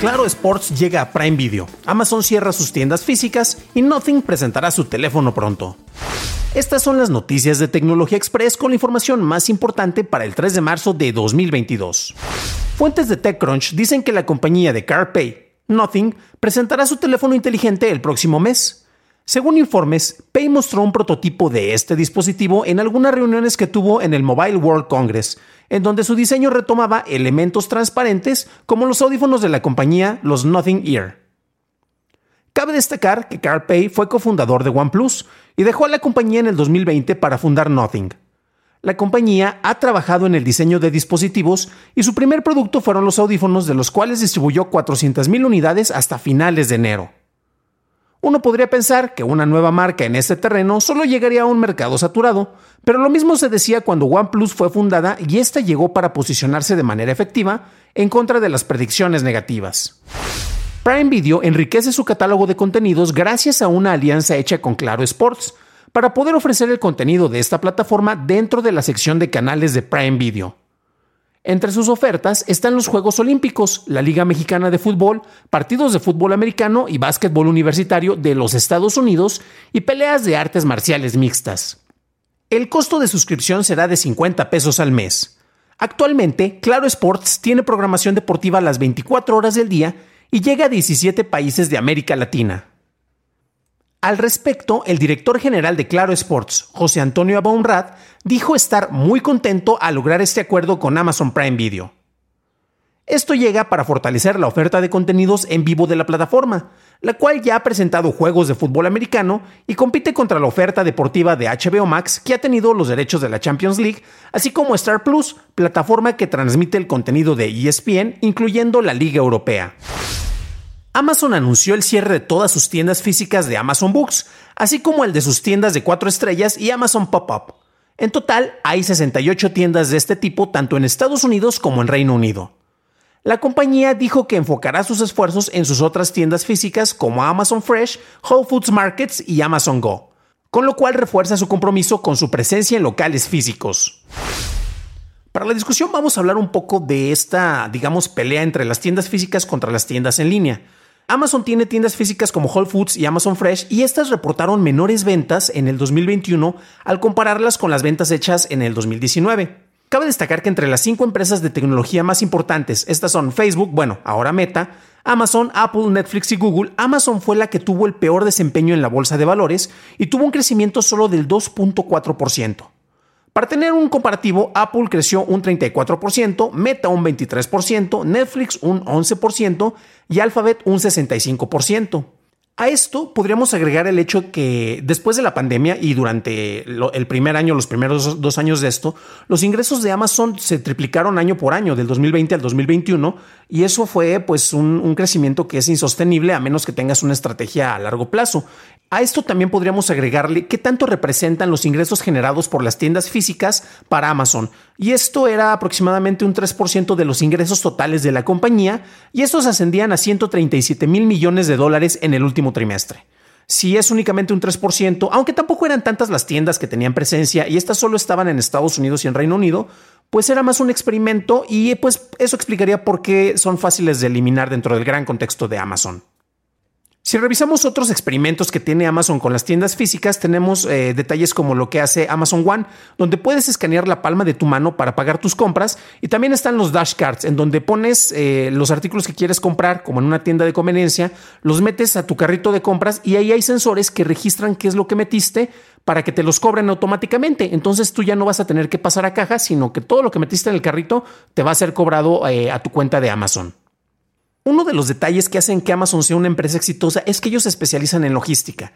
Claro Sports llega a Prime Video. Amazon cierra sus tiendas físicas y Nothing presentará su teléfono pronto. Estas son las noticias de Tecnología Express con la información más importante para el 3 de marzo de 2022. Fuentes de TechCrunch dicen que la compañía de CarPay, Nothing, presentará su teléfono inteligente el próximo mes. Según informes, Pay mostró un prototipo de este dispositivo en algunas reuniones que tuvo en el Mobile World Congress, en donde su diseño retomaba elementos transparentes como los audífonos de la compañía, los Nothing Ear. Cabe destacar que Carl Pei fue cofundador de OnePlus y dejó a la compañía en el 2020 para fundar Nothing. La compañía ha trabajado en el diseño de dispositivos y su primer producto fueron los audífonos de los cuales distribuyó 400.000 unidades hasta finales de enero. Uno podría pensar que una nueva marca en este terreno solo llegaría a un mercado saturado, pero lo mismo se decía cuando OnePlus fue fundada y esta llegó para posicionarse de manera efectiva en contra de las predicciones negativas. Prime Video enriquece su catálogo de contenidos gracias a una alianza hecha con Claro Sports, para poder ofrecer el contenido de esta plataforma dentro de la sección de canales de Prime Video. Entre sus ofertas están los Juegos Olímpicos, la Liga Mexicana de Fútbol, partidos de fútbol americano y básquetbol universitario de los Estados Unidos y peleas de artes marciales mixtas. El costo de suscripción será de 50 pesos al mes. Actualmente, Claro Sports tiene programación deportiva las 24 horas del día y llega a 17 países de América Latina. Al respecto, el director general de Claro Sports, José Antonio Abaunrad, dijo estar muy contento al lograr este acuerdo con Amazon Prime Video. Esto llega para fortalecer la oferta de contenidos en vivo de la plataforma, la cual ya ha presentado juegos de fútbol americano y compite contra la oferta deportiva de HBO Max que ha tenido los derechos de la Champions League, así como Star Plus, plataforma que transmite el contenido de ESPN, incluyendo la Liga Europea. Amazon anunció el cierre de todas sus tiendas físicas de Amazon Books, así como el de sus tiendas de cuatro estrellas y Amazon Pop-Up. En total, hay 68 tiendas de este tipo tanto en Estados Unidos como en Reino Unido. La compañía dijo que enfocará sus esfuerzos en sus otras tiendas físicas como Amazon Fresh, Whole Foods Markets y Amazon Go, con lo cual refuerza su compromiso con su presencia en locales físicos. Para la discusión vamos a hablar un poco de esta, digamos, pelea entre las tiendas físicas contra las tiendas en línea. Amazon tiene tiendas físicas como Whole Foods y Amazon Fresh y estas reportaron menores ventas en el 2021 al compararlas con las ventas hechas en el 2019. Cabe destacar que entre las cinco empresas de tecnología más importantes, estas son Facebook, bueno, ahora Meta, Amazon, Apple, Netflix y Google, Amazon fue la que tuvo el peor desempeño en la bolsa de valores y tuvo un crecimiento solo del 2.4%. Para tener un comparativo, Apple creció un 34%, Meta un 23%, Netflix un 11% y Alphabet un 65%. A esto podríamos agregar el hecho que después de la pandemia y durante el primer año, los primeros dos años de esto, los ingresos de Amazon se triplicaron año por año, del 2020 al 2021, y eso fue pues un, un crecimiento que es insostenible a menos que tengas una estrategia a largo plazo. A esto también podríamos agregarle qué tanto representan los ingresos generados por las tiendas físicas para Amazon. Y esto era aproximadamente un 3% de los ingresos totales de la compañía y estos ascendían a 137 mil millones de dólares en el último trimestre. Si es únicamente un 3%, aunque tampoco eran tantas las tiendas que tenían presencia y estas solo estaban en Estados Unidos y en Reino Unido, pues era más un experimento y pues eso explicaría por qué son fáciles de eliminar dentro del gran contexto de Amazon. Si revisamos otros experimentos que tiene Amazon con las tiendas físicas, tenemos eh, detalles como lo que hace Amazon One, donde puedes escanear la palma de tu mano para pagar tus compras, y también están los dash cards, en donde pones eh, los artículos que quieres comprar, como en una tienda de conveniencia, los metes a tu carrito de compras y ahí hay sensores que registran qué es lo que metiste para que te los cobren automáticamente. Entonces tú ya no vas a tener que pasar a caja, sino que todo lo que metiste en el carrito te va a ser cobrado eh, a tu cuenta de Amazon. Uno de los detalles que hacen que Amazon sea una empresa exitosa es que ellos se especializan en logística.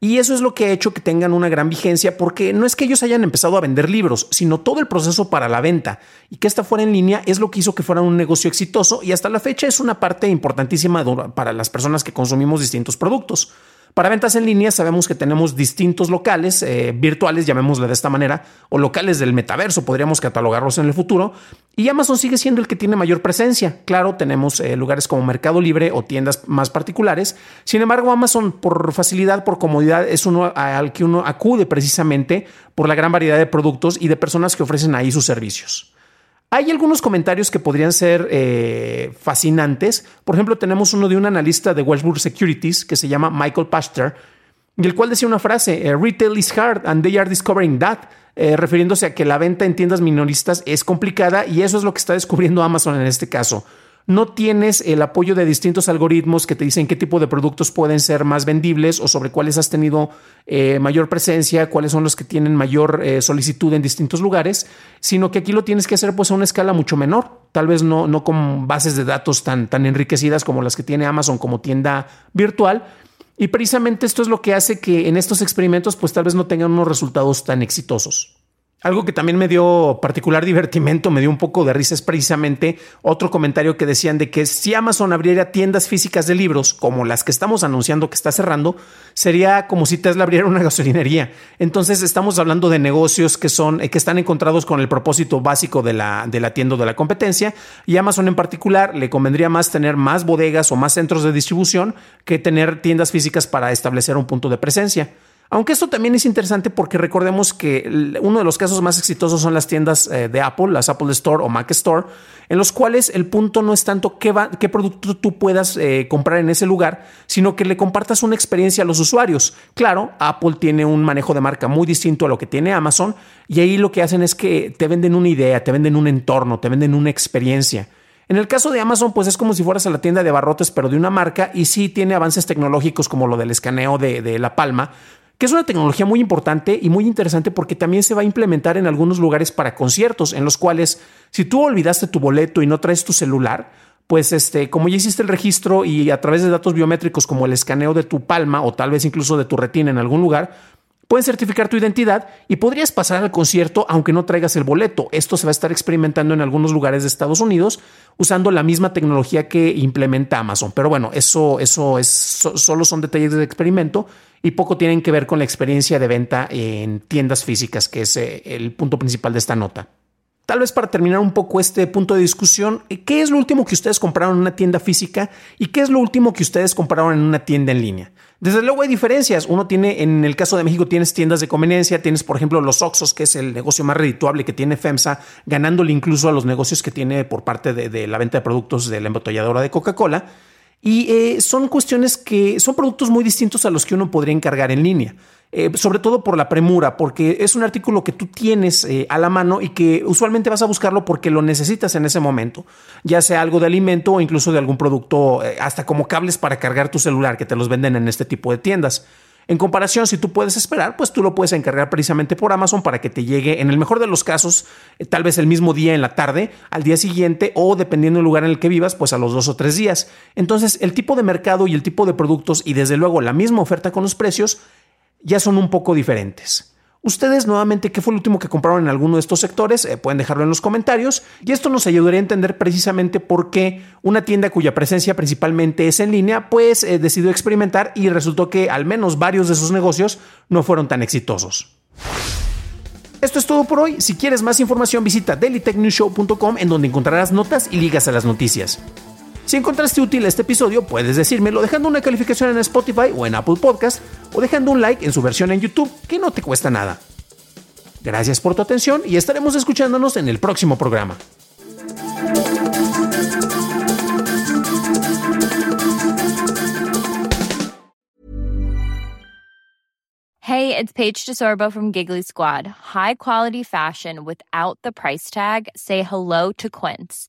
Y eso es lo que ha hecho que tengan una gran vigencia porque no es que ellos hayan empezado a vender libros, sino todo el proceso para la venta y que esta fuera en línea es lo que hizo que fuera un negocio exitoso y hasta la fecha es una parte importantísima para las personas que consumimos distintos productos. Para ventas en línea sabemos que tenemos distintos locales eh, virtuales, llamémosle de esta manera, o locales del metaverso, podríamos catalogarlos en el futuro, y Amazon sigue siendo el que tiene mayor presencia. Claro, tenemos eh, lugares como Mercado Libre o tiendas más particulares, sin embargo Amazon por facilidad, por comodidad, es uno al que uno acude precisamente por la gran variedad de productos y de personas que ofrecen ahí sus servicios. Hay algunos comentarios que podrían ser eh, fascinantes. Por ejemplo, tenemos uno de un analista de Westbrook Securities que se llama Michael Pastor, y el cual decía una frase, eh, retail is hard and they are discovering that, eh, refiriéndose a que la venta en tiendas minoristas es complicada y eso es lo que está descubriendo Amazon en este caso no tienes el apoyo de distintos algoritmos que te dicen qué tipo de productos pueden ser más vendibles o sobre cuáles has tenido eh, mayor presencia, cuáles son los que tienen mayor eh, solicitud en distintos lugares, sino que aquí lo tienes que hacer pues a una escala mucho menor, tal vez no, no con bases de datos tan, tan enriquecidas como las que tiene Amazon como tienda virtual. Y precisamente esto es lo que hace que en estos experimentos pues tal vez no tengan unos resultados tan exitosos. Algo que también me dio particular divertimento, me dio un poco de risa, es precisamente otro comentario que decían de que si Amazon abriera tiendas físicas de libros, como las que estamos anunciando que está cerrando, sería como si Tesla abriera una gasolinería. Entonces estamos hablando de negocios que son, que están encontrados con el propósito básico de la, de la tienda de la competencia y Amazon en particular le convendría más tener más bodegas o más centros de distribución que tener tiendas físicas para establecer un punto de presencia. Aunque esto también es interesante porque recordemos que uno de los casos más exitosos son las tiendas eh, de Apple, las Apple Store o Mac Store, en los cuales el punto no es tanto qué, producto tú puedas eh, comprar en ese lugar, sino que le compartas una experiencia a los usuarios. Claro, Apple tiene un manejo de marca muy distinto a lo que tiene Amazon y ahí lo que hacen es que te venden una idea, te venden un entorno, te venden una experiencia. En el caso de Amazon, pues es como si fueras a la tienda de barrotes, pero de una marca y sí tiene avances tecnológicos como lo del escaneo de la palma, que es una tecnología muy importante y muy interesante porque también se va a implementar en algunos lugares para conciertos, en los cuales si tú olvidaste tu boleto y no traes tu celular, pues este, como ya hiciste el registro y a través de datos biométricos como el escaneo de tu palma o tal vez incluso de tu retina en algún lugar, pueden certificar tu identidad y podrías pasar al concierto aunque no traigas el boleto. Esto se va a estar experimentando en algunos lugares de Estados Unidos usando la misma tecnología que implementa Amazon. Pero bueno, eso, eso es, solo son detalles de experimento y poco tienen que ver con la experiencia de venta en tiendas físicas, que es eh, el punto principal de esta nota. Tal vez para terminar un poco este punto de discusión, ¿qué es lo último que ustedes compraron en una tienda física y qué es lo último que ustedes compraron en una tienda en línea? Desde luego hay diferencias. Uno tiene, en el caso de México, tienes tiendas de conveniencia, tienes, por ejemplo, los Oxos, que es el negocio más redituable que tiene FEMSA, ganándole incluso a los negocios que tiene por parte de, de la venta de productos de la embotelladora de Coca-Cola. Y eh, son cuestiones que son productos muy distintos a los que uno podría encargar en línea. Eh, sobre todo por la premura, porque es un artículo que tú tienes eh, a la mano y que usualmente vas a buscarlo porque lo necesitas en ese momento, ya sea algo de alimento o incluso de algún producto, hasta como cables para cargar tu celular que te los venden en este tipo de tiendas. En comparación, si tú puedes esperar, pues tú lo puedes encargar precisamente por Amazon para que te llegue, en el mejor de los casos, eh, tal vez el mismo día en la tarde, al día siguiente o dependiendo del lugar en el que vivas, pues a los dos o tres días. Entonces, el tipo de mercado y el tipo de productos y desde luego la misma oferta con los precios ya son un poco diferentes. Ustedes nuevamente, ¿qué fue el último que compraron en alguno de estos sectores? Eh, pueden dejarlo en los comentarios y esto nos ayudaría a entender precisamente por qué una tienda cuya presencia principalmente es en línea, pues eh, decidió experimentar y resultó que al menos varios de sus negocios no fueron tan exitosos. Esto es todo por hoy. Si quieres más información visita dailytechnewshow.com en donde encontrarás notas y ligas a las noticias. Si encontraste útil este episodio, puedes decírmelo dejando una calificación en Spotify o en Apple Podcast o dejando un like en su versión en YouTube, que no te cuesta nada. Gracias por tu atención y estaremos escuchándonos en el próximo programa. Hey, it's Paige DeSorbo from Giggly Squad. High quality fashion without the price tag. Say hello to Quince.